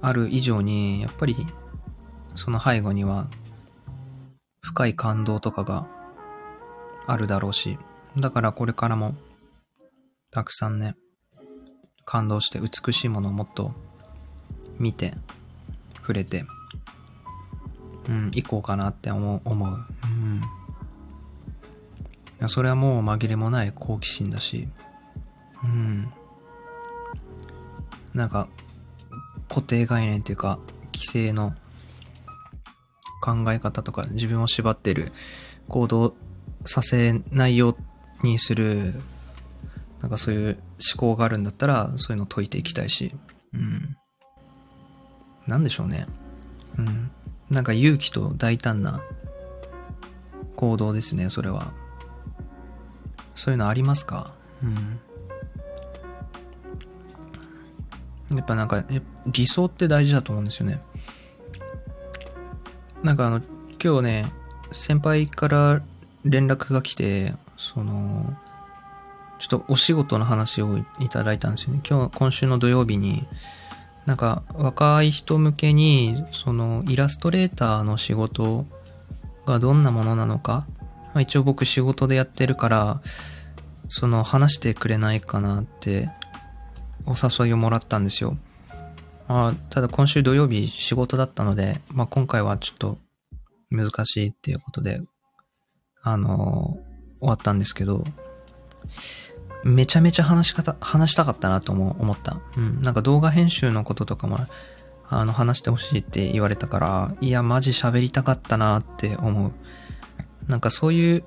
ある以上に、やっぱりその背後には深い感動とかがあるだろうし、だからこれからもたくさんね、感動して美しいものをもっと見て、触れて、うん、行こうかなって思う。思ううんそれはもう紛れもない好奇心だし、うん。なんか、固定概念っていうか、規制の考え方とか、自分を縛ってる行動させないようにする、なんかそういう思考があるんだったら、そういうの解いていきたいし、うん。なんでしょうね。うん。なんか勇気と大胆な行動ですね、それは。そういうのありますか？うん。やっぱなんか、理想って大事だと思うんですよね。なんかあの、今日ね、先輩から連絡が来て、その、ちょっとお仕事の話をいただいたんですよね。今日、今週の土曜日に、なんか若い人向けに、そのイラストレーターの仕事がどんなものなのか、まあ、一応僕仕事でやってるから、その話してくれないかなってお誘いをもらったんですよ。まあ、ただ今週土曜日仕事だったので、まあ今回はちょっと難しいっていうことで、あのー、終わったんですけど、めちゃめちゃ話し方、話したかったなとも思った。うん。なんか動画編集のこととかも、あの、話してほしいって言われたから、いや、マジ喋りたかったなって思う。なんかそういう、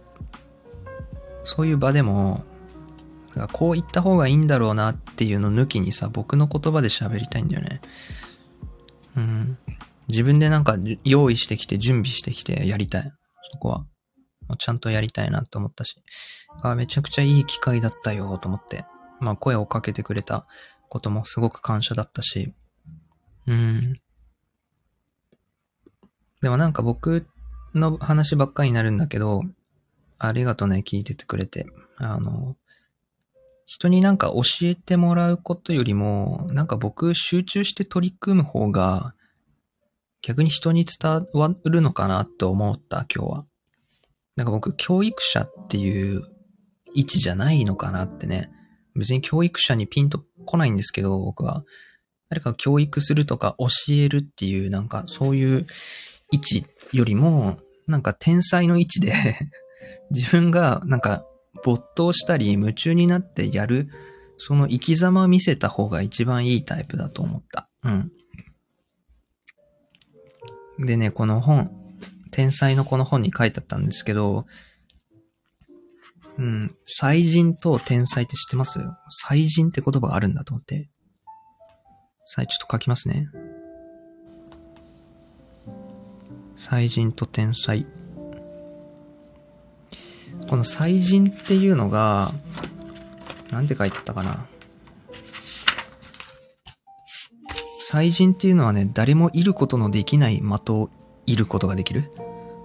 そういう場でも、こう言った方がいいんだろうなっていうの抜きにさ、僕の言葉で喋りたいんだよね。うん。自分でなんか用意してきて、準備してきてやりたい。そこは。もうちゃんとやりたいなと思ったし。あめちゃくちゃいい機会だったよと思って。まあ声をかけてくれたこともすごく感謝だったし。うん。でもなんか僕の話ばっかりになるんだけど、ありがとうね、聞いててくれて。あの、人になんか教えてもらうことよりも、なんか僕集中して取り組む方が、逆に人に伝わるのかなと思った、今日は。なんか僕、教育者っていう位置じゃないのかなってね。別に教育者にピンと来ないんですけど、僕は。誰か教育するとか教えるっていう、なんかそういう位置よりも、なんか天才の位置で 自分がなんか没頭したり夢中になってやる、その生き様を見せた方が一番いいタイプだと思った。うん。でね、この本、天才のこの本に書いてあったんですけど、うん、才人と天才って知ってます？才人って言葉があるんだと思って。さあ、ちょっと書きますね。才人と天才。この才人っていうのが、なんて書いてたかな。才人っていうのはね、誰もいることのできない的をいることができる。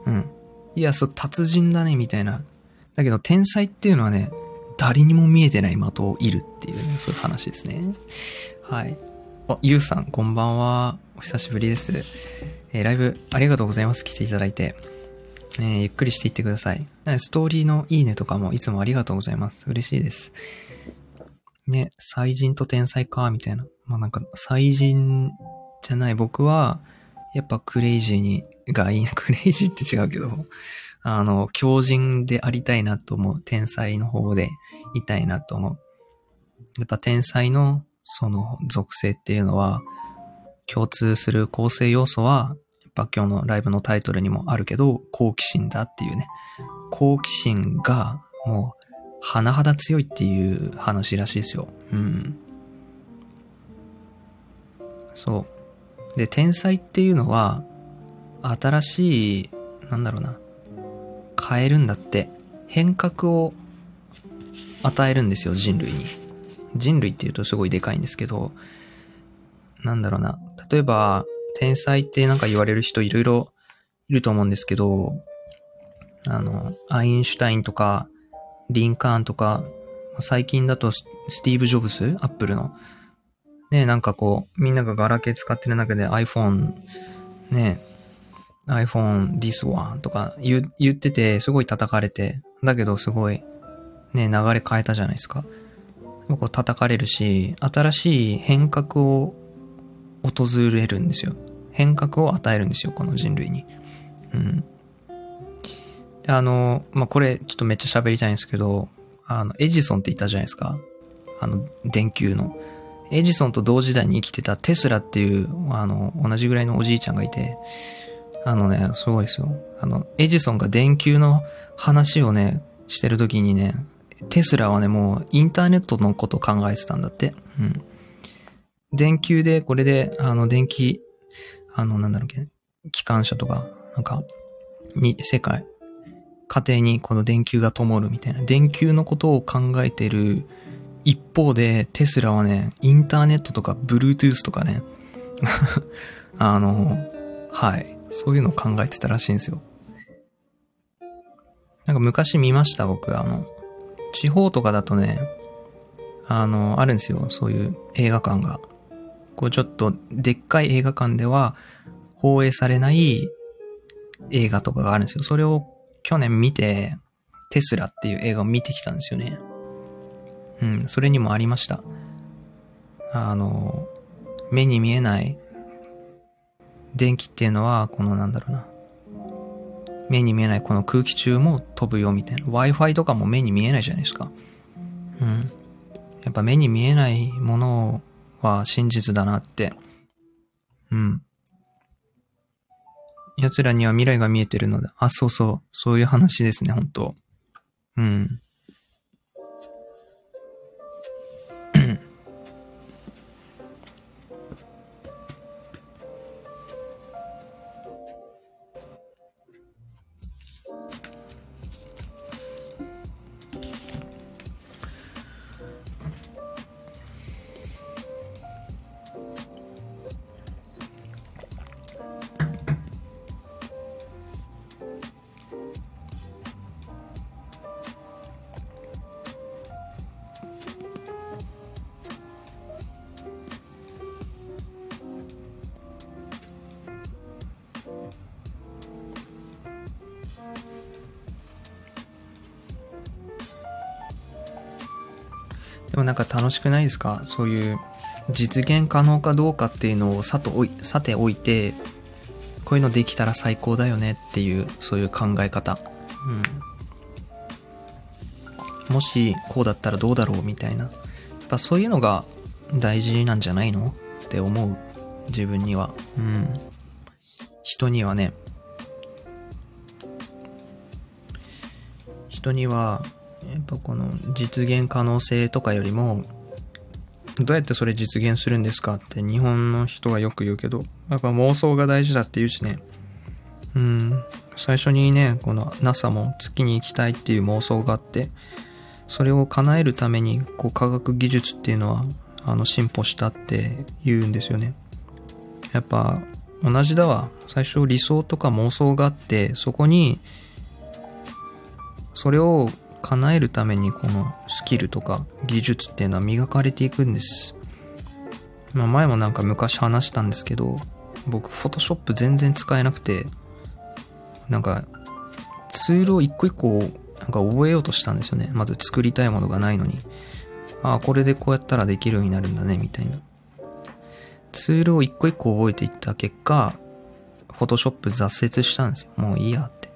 うん。いや、そう、達人だね、みたいな。だけど、天才っていうのはね、誰にも見えてない的をいるっていう、ね、そういう話ですね。はい。あ、ゆうさん、こんばんは。お久しぶりです。えー、ライブありがとうございます。来ていただいて。えー、ゆっくりしていってください。ストーリーのいいねとかもいつもありがとうございます。嬉しいです。ね、才人と天才か、みたいな。まあなんか、才人じゃない僕は、やっぱクレイジーに、がいい、クレイジーって違うけど、あの、強人でありたいなと思う。天才の方でいたいなと思う。やっぱ天才のその属性っていうのは、共通する構成要素は、やっぱ今日のライブのタイトルにもあるけど、好奇心だっていうね。好奇心がもう、甚だ強いっていう話らしいですよ。うん。そう。で、天才っていうのは、新しい、なんだろうな、変えるんだって、変革を与えるんですよ、人類に。人類って言うとすごいでかいんですけど、なんだろうな。例えば、天才ってなんか言われる人いろいろいると思うんですけど、あの、アインシュタインとか、リンカーンとか、最近だとスティーブ・ジョブスアップルの。ね、なんかこう、みんながガラケー使ってる中で iPhone、ね、iPhone this one とか言言ってて、すごい叩かれて、だけどすごい、ね、流れ変えたじゃないですか。こう叩かれるし、新しい変革を訪れるんですよ。変革を与えるんですよ、この人類に。うん。で、あの、まあ、これ、ちょっとめっちゃ喋りたいんですけど、あの、エジソンって言ったじゃないですか。あの、電球の。エジソンと同時代に生きてたテスラっていう、あの、同じぐらいのおじいちゃんがいて、あのね、すごいですよ。あの、エジソンが電球の話をね、してる時にね、テスラはね、もうインターネットのこと考えてたんだって。うん。電球で、これで、あの、電気、あの、なんだろうっけ、機関車とか、なんか、に、世界、家庭にこの電球が灯るみたいな、電球のことを考えてる一方で、テスラはね、インターネットとか、Bluetooth とかね、あの、はい、そういうのを考えてたらしいんですよ。なんか昔見ました、僕、あの、地方とかだとね、あの、あるんですよ。そういう映画館が。こうちょっとでっかい映画館では放映されない映画とかがあるんですよ。それを去年見て、テスラっていう映画を見てきたんですよね。うん、それにもありました。あの、目に見えない電気っていうのは、このなんだろうな。目に見えないこの空気中も飛ぶよみたいな。Wi-Fi とかも目に見えないじゃないですか。うん。やっぱ目に見えないものをは真実だなって。うん。奴らには未来が見えてるので、あ、そうそう、そういう話ですね、本当うん。くないですか？そういう実現可能かどうかっていうのをさとおいさておいて、こういうのできたら最高だよねっていう、そういう考え方。うん。もしこうだったらどうだろう？みたいな。やっぱそういうのが大事なんじゃないの？って思う。自分には。うん。人にはね。人には、やっぱこの実現可能性とかよりも、どうやってそれ実現するんですかって日本の人はよく言うけど、やっぱ妄想が大事だって言うしね。うん。最初にね、この NASA も月に行きたいっていう妄想があって、それを叶えるために、こう科学技術っていうのは、あの進歩したって言うんですよね。やっぱ同じだわ。最初理想とか妄想があって、そこに、それを叶えるためにこのスキルとか技術っていうのは磨かれていくんです。まあ前もなんか昔話したんですけど、僕フォトショップ全然使えなくて、なんかツールを一個一個なんか覚えようとしたんですよね。まず作りたいものがないのに。ああ、これでこうやったらできるようになるんだね、みたいな。ツールを一個一個覚えていった結果、フォトショップ挫折したんですよ。もういいやって。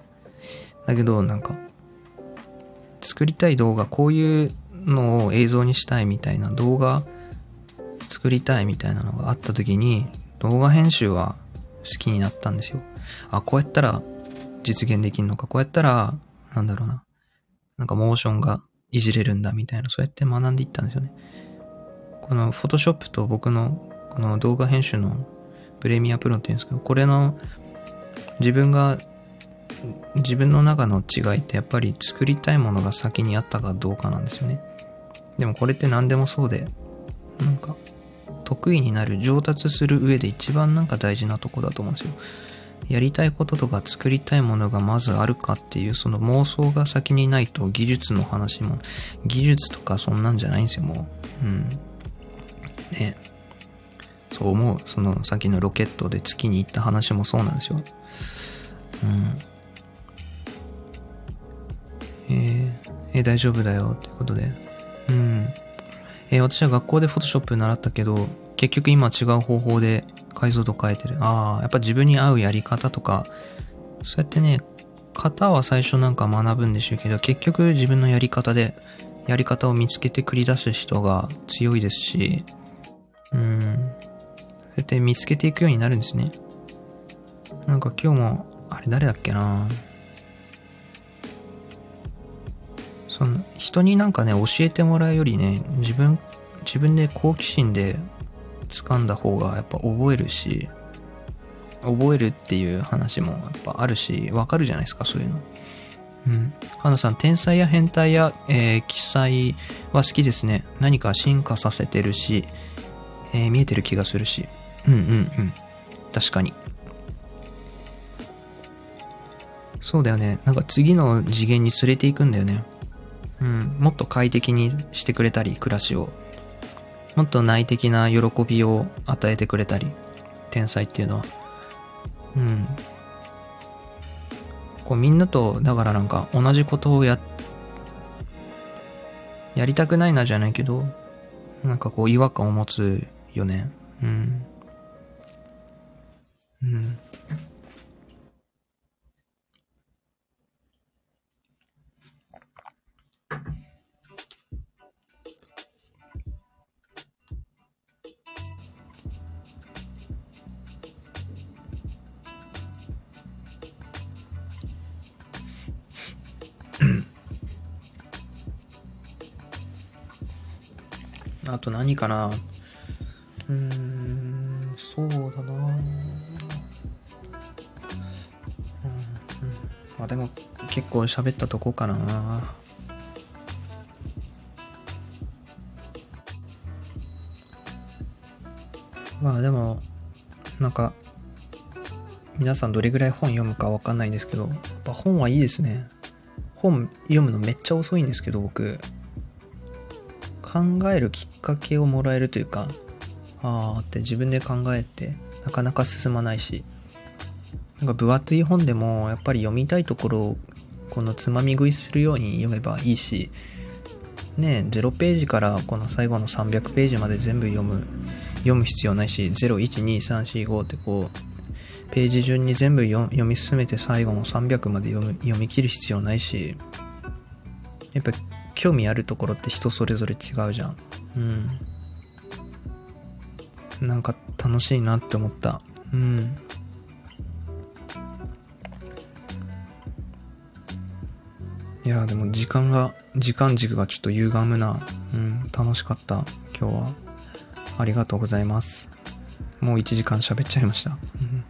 だけどなんか、作りたい動画、こういうのを映像にしたいみたいな動画作りたいみたいなのがあった時に、動画編集は好きになったんですよ。あ、こうやったら実現できるのか、こうやったら、なんだろうな。なんかモーションがいじれるんだみたいな、そうやって学んでいったんですよね。このフォトショップと僕のこの動画編集のプレミアプロって言うんですけど、これの自分が自分の中の違いってやっぱり作りたいものが先にあったかどうかなんですよね。でもこれって何でもそうで、なんか得意になる、上達する上で一番なんか大事なとこだと思うんですよ。やりたいこととか作りたいものがまずあるかっていうその妄想が先にないと技術の話も、技術とかそんなんじゃないんですよ、もう。うん。ねそう思う。そのさっきのロケットで月に行った話もそうなんですよ。うん。えー、大丈夫だよってことで。うん。えー、私は学校でフォトショップ習ったけど、結局今違う方法で解像度変えてる。ああ、やっぱ自分に合うやり方とか、そうやってね、型は最初なんか学ぶんでしょうけど、結局自分のやり方で、やり方を見つけて繰り出す人が強いですし、うん。そうやって見つけていくようになるんですね。なんか今日も、あれ誰だっけなぁその人になんかね、教えてもらうよりね、自分、自分で好奇心で掴んだ方がやっぱ覚えるし、覚えるっていう話もやっぱあるし、わかるじゃないですか、そういうの。うん。花さん、天才や変態や、えー、記載は好きですね。何か進化させてるし、えー、見えてる気がするし。うんうんうん。確かに。そうだよね。なんか次の次元に連れていくんだよね。うん、もっと快適にしてくれたり、暮らしを。もっと内的な喜びを与えてくれたり、天才っていうのは。うん。こうみんなと、だからなんか同じことをや、やりたくないなじゃないけど、なんかこう違和感を持つよね。うん。うん。あと何かな？うーん、そうだなうん、うん。まあでも結構喋ったとこかなまあでも、なんか、皆さんどれぐらい本読むかわかんないんですけど、やっぱ本はいいですね。本読むのめっちゃ遅いんですけど、僕。考えるきっかけをもらえるというか、ああって自分で考えて、なかなか進まないし、なんか分厚い本でもやっぱり読みたいところをこのつまみ食いするように読めばいいし、ね、0ページからこの最後の300ページまで全部読む、読む必要ないし、0、1、2、3、4、5ってこう、ページ順に全部読み進めて最後の300まで読む読み切る必要ないし、やっぱ興味あるところって人それぞれ違うじゃん。うん。なんか楽しいなって思った。うん。いやでも時間が、時間軸がちょっと歪むな。うん、楽しかった。今日は。ありがとうございます。もう1時間喋っちゃいました。うん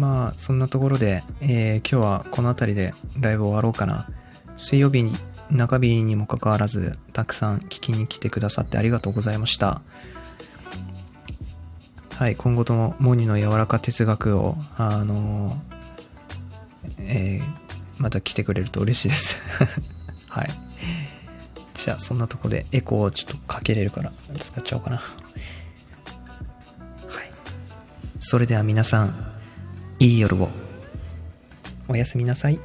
まあ、そんなところで、えー、今日はこの辺りでライブ終わろうかな。水曜日に、中日にもかかわらず、たくさん聞きに来てくださってありがとうございました。はい、今後ともモニの柔らか哲学を、あのえー、また来てくれると嬉しいです はい。じゃあ、そんなとこでエコーをちょっとかけれるから使っちゃおうかな。はい。それでは皆さん、いい夜を。おやすみなさい。